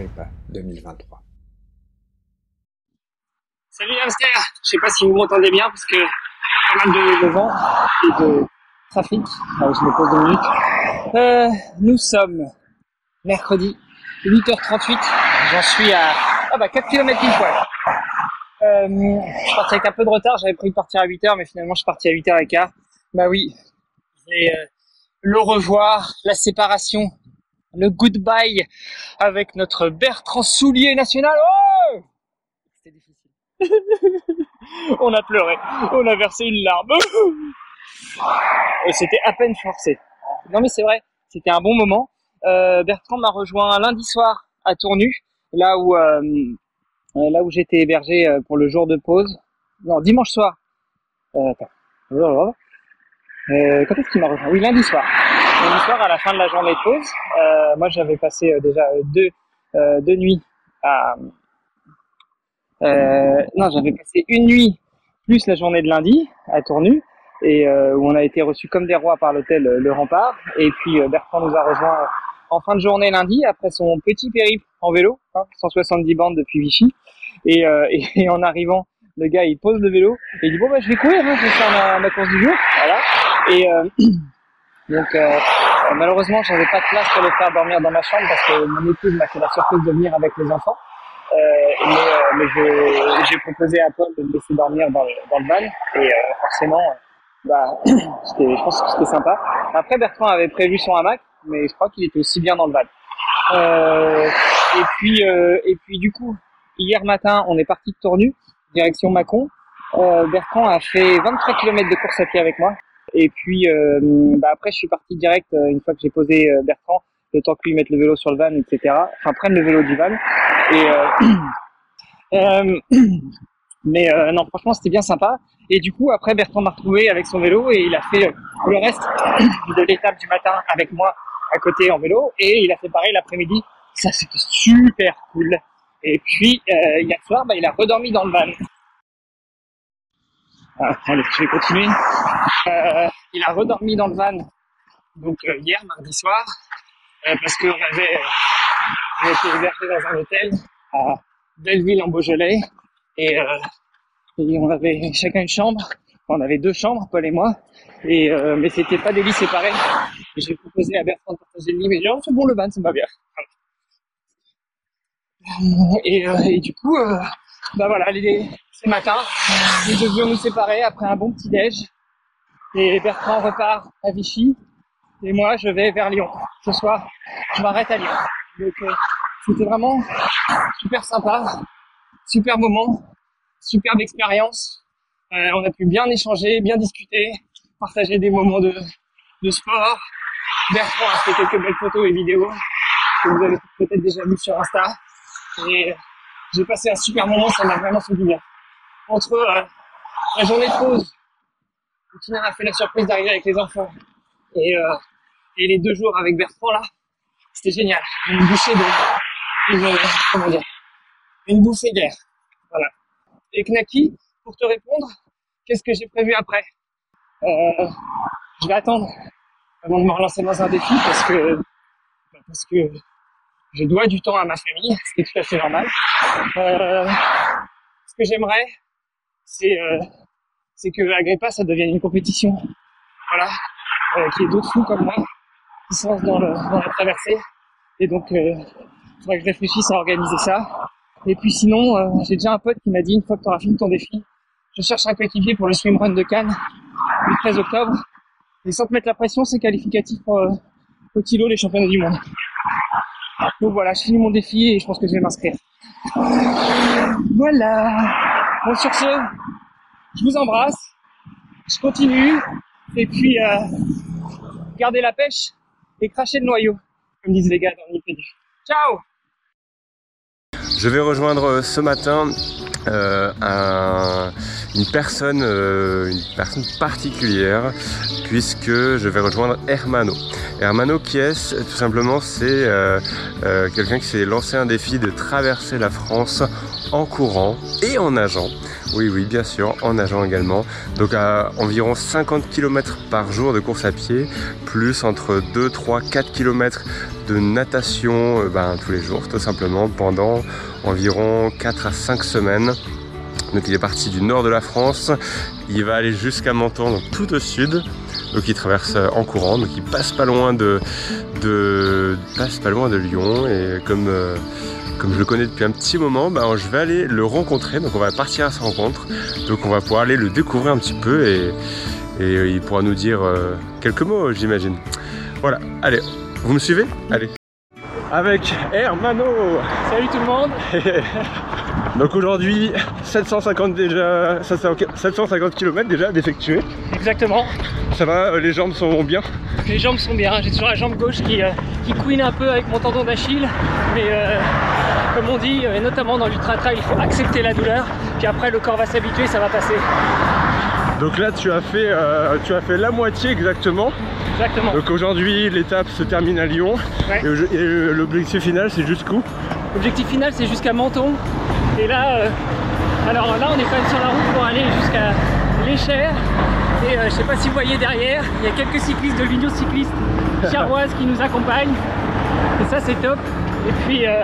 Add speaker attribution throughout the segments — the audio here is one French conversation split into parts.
Speaker 1: Agrippa 2023.
Speaker 2: Salut hamster Je sais pas si vous m'entendez bien parce que pas mal de, de vent et de trafic. Alors, je me pose deux minutes. Nous sommes mercredi 8h38. J'en suis à ah bah 4 km une fois. Euh, je parti avec un peu de retard. J'avais prévu de partir à 8h mais finalement je suis parti à 8h15. Bah oui, euh, le revoir, la séparation le goodbye avec notre Bertrand Soulier national. Oh C'était difficile. on a pleuré, on a versé une larme. Et c'était à peine forcé. Non mais c'est vrai, c'était un bon moment. Euh, Bertrand m'a rejoint lundi soir à Tournu, là où euh, là où j'étais hébergé euh, pour le jour de pause. Non, dimanche soir. Euh, attends. Euh, quand est-ce qu'il m'a rejoint? Oui, lundi soir. Lundi soir, à la fin de la journée de pause, euh, moi j'avais passé euh, déjà deux, euh, deux nuits à... Euh, non, j'avais passé une nuit plus la journée de lundi à Tournu, et où on a été reçus comme des rois par l'hôtel Le Rempart. Et puis Bertrand nous a rejoint en fin de journée lundi, après son petit périple en vélo, hein, 170 bandes depuis Vichy. Et, et, et en arrivant le gars il pose le vélo et il dit bon bah je vais courir, hein, je vais faire ma, ma course du jour, voilà. Et euh, donc euh, malheureusement j'avais pas de place pour le faire dormir dans ma chambre parce que mon épouse m'a fait la surprise de venir avec les enfants. Euh, mais, euh, mais j'ai proposé à Paul de me laisser dormir dans le, dans le van et euh, forcément bah je pense que c'était sympa. Après Bertrand avait prévu son hamac mais je crois qu'il était aussi bien dans le van. et puis et puis du coup hier matin on est parti de Tournu direction Mâcon. Euh, Bertrand a fait 23 km de course à pied avec moi. Et puis euh, bah après, je suis parti direct euh, une fois que j'ai posé euh, Bertrand, le temps que lui mette le vélo sur le van, etc. Enfin, prenne le vélo du van. Et mais non, franchement, c'était bien sympa. Et du coup, après, Bertrand m'a retrouvé avec son vélo et il a fait le reste de l'étape du matin avec moi à côté en vélo. Et il a fait pareil l'après-midi. Ça, c'était super cool. Et puis, euh, hier soir, bah, il a redormi dans le van. Allez, je vais continuer. Euh, il a redormi dans le van, donc euh, hier, mardi soir, euh, parce qu'on avait, été hébergé dans un hôtel à Belleville en Beaujolais, et, euh, on avait chacun une chambre. On avait deux chambres, Paul et moi, et mais c'était pas des lits séparés. J'ai proposé à Bertrand de partager le lit, mais il oh, c'est bon le van, ça va bien. Et, euh, du coup, euh, bah voilà, les, ce matin, nous devions nous séparer après un bon petit déj. Et Bertrand repart à Vichy et moi je vais vers Lyon. Ce soir, je m'arrête à Lyon. Donc euh, c'était vraiment super sympa, super moment, superbe expérience. Euh, on a pu bien échanger, bien discuter, partager des moments de, de sport. Bertrand a fait quelques belles photos et vidéos que vous avez peut-être déjà vues sur Insta. Et j'ai passé un super moment, ça m'a vraiment fait du bien. Entre euh, la journée de pause, où Tina a fait la surprise d'arriver avec les enfants, et, euh, et les deux jours avec Bertrand là, c'était génial. Une bouchée de, une, comment dire, une bouffée d'air. Voilà. Et Knaki, pour te répondre, qu'est-ce que j'ai prévu après? Euh, Je vais attendre avant de me relancer dans un défi parce que parce que je dois du temps à ma famille, ce qui est tout à fait normal. Euh, ce que j'aimerais, c'est euh, c'est que Agrippa, ça devienne une compétition, voilà, euh, qu'il y ait d'autres fous comme moi qui se lancent dans, la traversée. Et donc, euh, il faudrait que je réfléchisse à organiser ça. Et puis sinon, euh, j'ai déjà un pote qui m'a dit, une fois que tu auras fini ton défi, je cherche un coéquipier pour le swimrun de Cannes, le 13 octobre. Et sans te mettre la pression, c'est qualificatif pour euh, au les championnats du monde. Donc voilà, je finis mon défi et je pense que je vais m'inscrire. Voilà. Bon, sur ce, je vous embrasse. Je continue. Et puis, euh, gardez la pêche et crachez le noyau, comme disent les gars dans Nipédu. Ciao
Speaker 3: Je vais rejoindre ce matin euh, un, une personne, euh, une personne particulière, puisque je vais rejoindre Hermano. Hermano, qui est Tout simplement, c'est euh, euh, quelqu'un qui s'est lancé un défi de traverser la France en courant et en nageant. Oui, oui, bien sûr, en nageant également. Donc à environ 50 km par jour de course à pied, plus entre 2, 3, 4 km de natation euh, ben, tous les jours, tout simplement, pendant environ 4 à 5 semaines. Donc il est parti du nord de la France, il va aller jusqu'à Menton, donc tout au sud. Donc il traverse euh, en courant, donc il passe pas loin de, de passe pas loin de Lyon et comme euh, comme je le connais depuis un petit moment, ben, je vais aller le rencontrer. Donc on va partir à sa rencontre. Donc on va pouvoir aller le découvrir un petit peu et, et euh, il pourra nous dire euh, quelques mots, j'imagine. Voilà, allez, vous me suivez? Allez. Avec Hermano
Speaker 2: Salut tout le monde
Speaker 3: Donc aujourd'hui, 750 déjà, 750 km déjà d'effectuer.
Speaker 2: Exactement.
Speaker 3: Ça va, euh, les jambes sont bien?
Speaker 2: Les jambes sont bien, j'ai toujours la jambe gauche qui, euh, qui couine un peu avec mon tendon d'Achille, mais euh, comme on dit, euh, et notamment dans l'ultra trail, il faut accepter la douleur, puis après le corps va s'habituer, ça va passer.
Speaker 3: Donc là, tu as fait, euh, tu as fait la moitié exactement.
Speaker 2: Exactement.
Speaker 3: Donc aujourd'hui, l'étape se termine à Lyon.
Speaker 2: Ouais.
Speaker 3: Et, et l'objectif final, c'est jusqu'où?
Speaker 2: L'objectif final c'est jusqu'à Menton. Et là, euh, alors là on est quand même sur la route pour aller jusqu'à l'Échère. Et euh, je sais pas si vous voyez derrière, il y a quelques cyclistes de l'Union cycliste charroise qui nous accompagnent. Et ça c'est top. Et puis euh,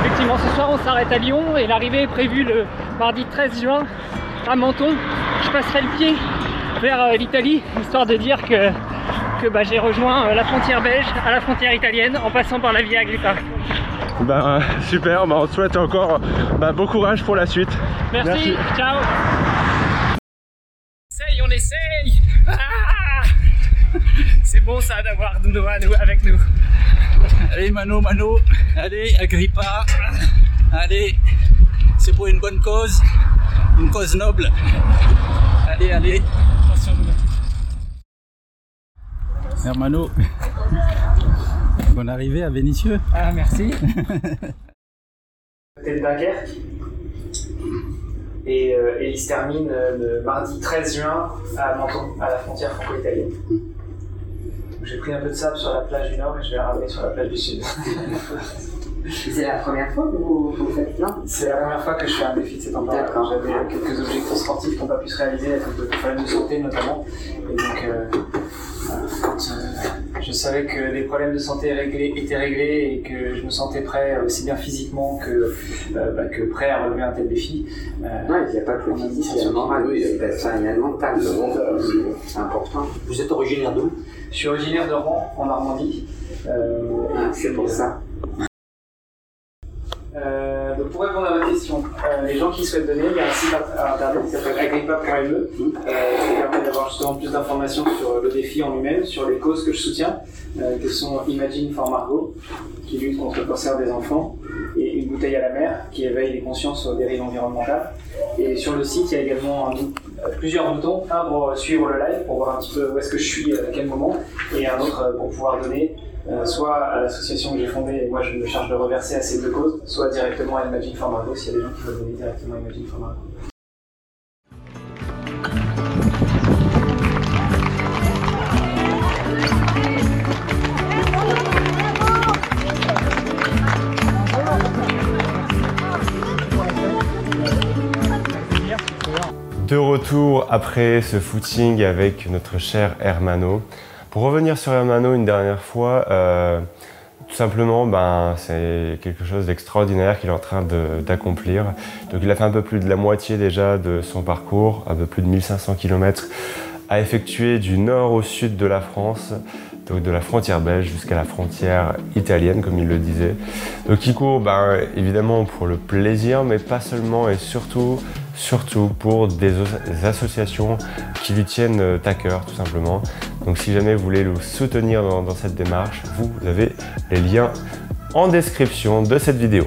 Speaker 2: effectivement ce soir on s'arrête à Lyon et l'arrivée est prévue le mardi 13 juin à Menton. Je passerai le pied vers euh, l'Italie, histoire de dire que, que bah, j'ai rejoint euh, la frontière belge à la frontière italienne en passant par la Via Agrippa.
Speaker 3: Ben super, ben, on te souhaite encore ben, bon courage pour la suite.
Speaker 2: Merci,
Speaker 3: Merci.
Speaker 2: ciao Essaye, on essaye Ah C'est bon ça d'avoir Nuno avec nous.
Speaker 4: Allez Mano, Mano, allez Agrippa, allez, c'est pour une bonne cause, une cause noble. Allez, allez.
Speaker 2: Attention, Nuno.
Speaker 4: Hermano, bonne arrivée à Vénitieux.
Speaker 2: Ah, merci.
Speaker 5: côté de Dunkerque. Et, euh, et il se termine euh, le mardi 13 juin à Menton, à la frontière franco-italienne. J'ai pris un peu de sable sur la plage du nord et je vais la ramener sur la plage du sud.
Speaker 6: C'est la première fois que vous, vous faites non
Speaker 5: C'est la première fois que je fais un défi de cette ampleur. J'avais quelques objectifs sportifs qui n'ont pas pu se réaliser à cause de problèmes de santé notamment. Et donc, euh, voilà, quand euh, je savais que les problèmes de santé réglés- étaient réglés et que je me sentais prêt aussi bien physiquement que, euh, bah, que prêt à relever un tel défi, euh,
Speaker 6: Non, il n'y a pas que le physique, il y a le moral, oui, il y a le mental, le mental, c'est important.
Speaker 7: Vous êtes originaire d'où?
Speaker 5: Je suis originaire de Rouen, en Normandie. Euh,
Speaker 6: Ah, c'est pour ça.
Speaker 5: euh, donc pour euh, les gens qui souhaitent donner, il y a un site int- internet qui s'appelle agrippa.me euh, qui permet d'avoir justement plus d'informations sur le défi en lui-même, sur les causes que je soutiens, euh, que sont Imagine for Margot, qui lutte contre le cancer des enfants, et Une bouteille à la mer, qui éveille les consciences aux dérives environnementales. Et sur le site, il y a également euh, plusieurs boutons, un pour suivre le live, pour voir un petit peu où est-ce que je suis, euh, à quel moment, et un autre euh, pour pouvoir donner euh, soit à l'association que j'ai fondée et moi je me charge de reverser à ces deux causes, soit directement à Imagine for Margot s'il y a des gens qui veulent donner directement à Imagine for Margot.
Speaker 3: De retour après ce footing avec notre cher Hermano. Pour revenir sur Hermano une dernière fois, euh, tout simplement, ben, c'est quelque chose d'extraordinaire qu'il est en train d'accomplir. Donc il a fait un peu plus de la moitié déjà de son parcours, un peu plus de 1500 km à effectuer du nord au sud de la France, donc de la frontière belge jusqu'à la frontière italienne, comme il le disait. Donc il court ben, évidemment pour le plaisir, mais pas seulement et surtout, surtout pour des, associations qui lui tiennent euh, à cœur, tout simplement. Donc si jamais vous voulez le soutenir dans cette démarche, vous avez les liens en description de cette vidéo.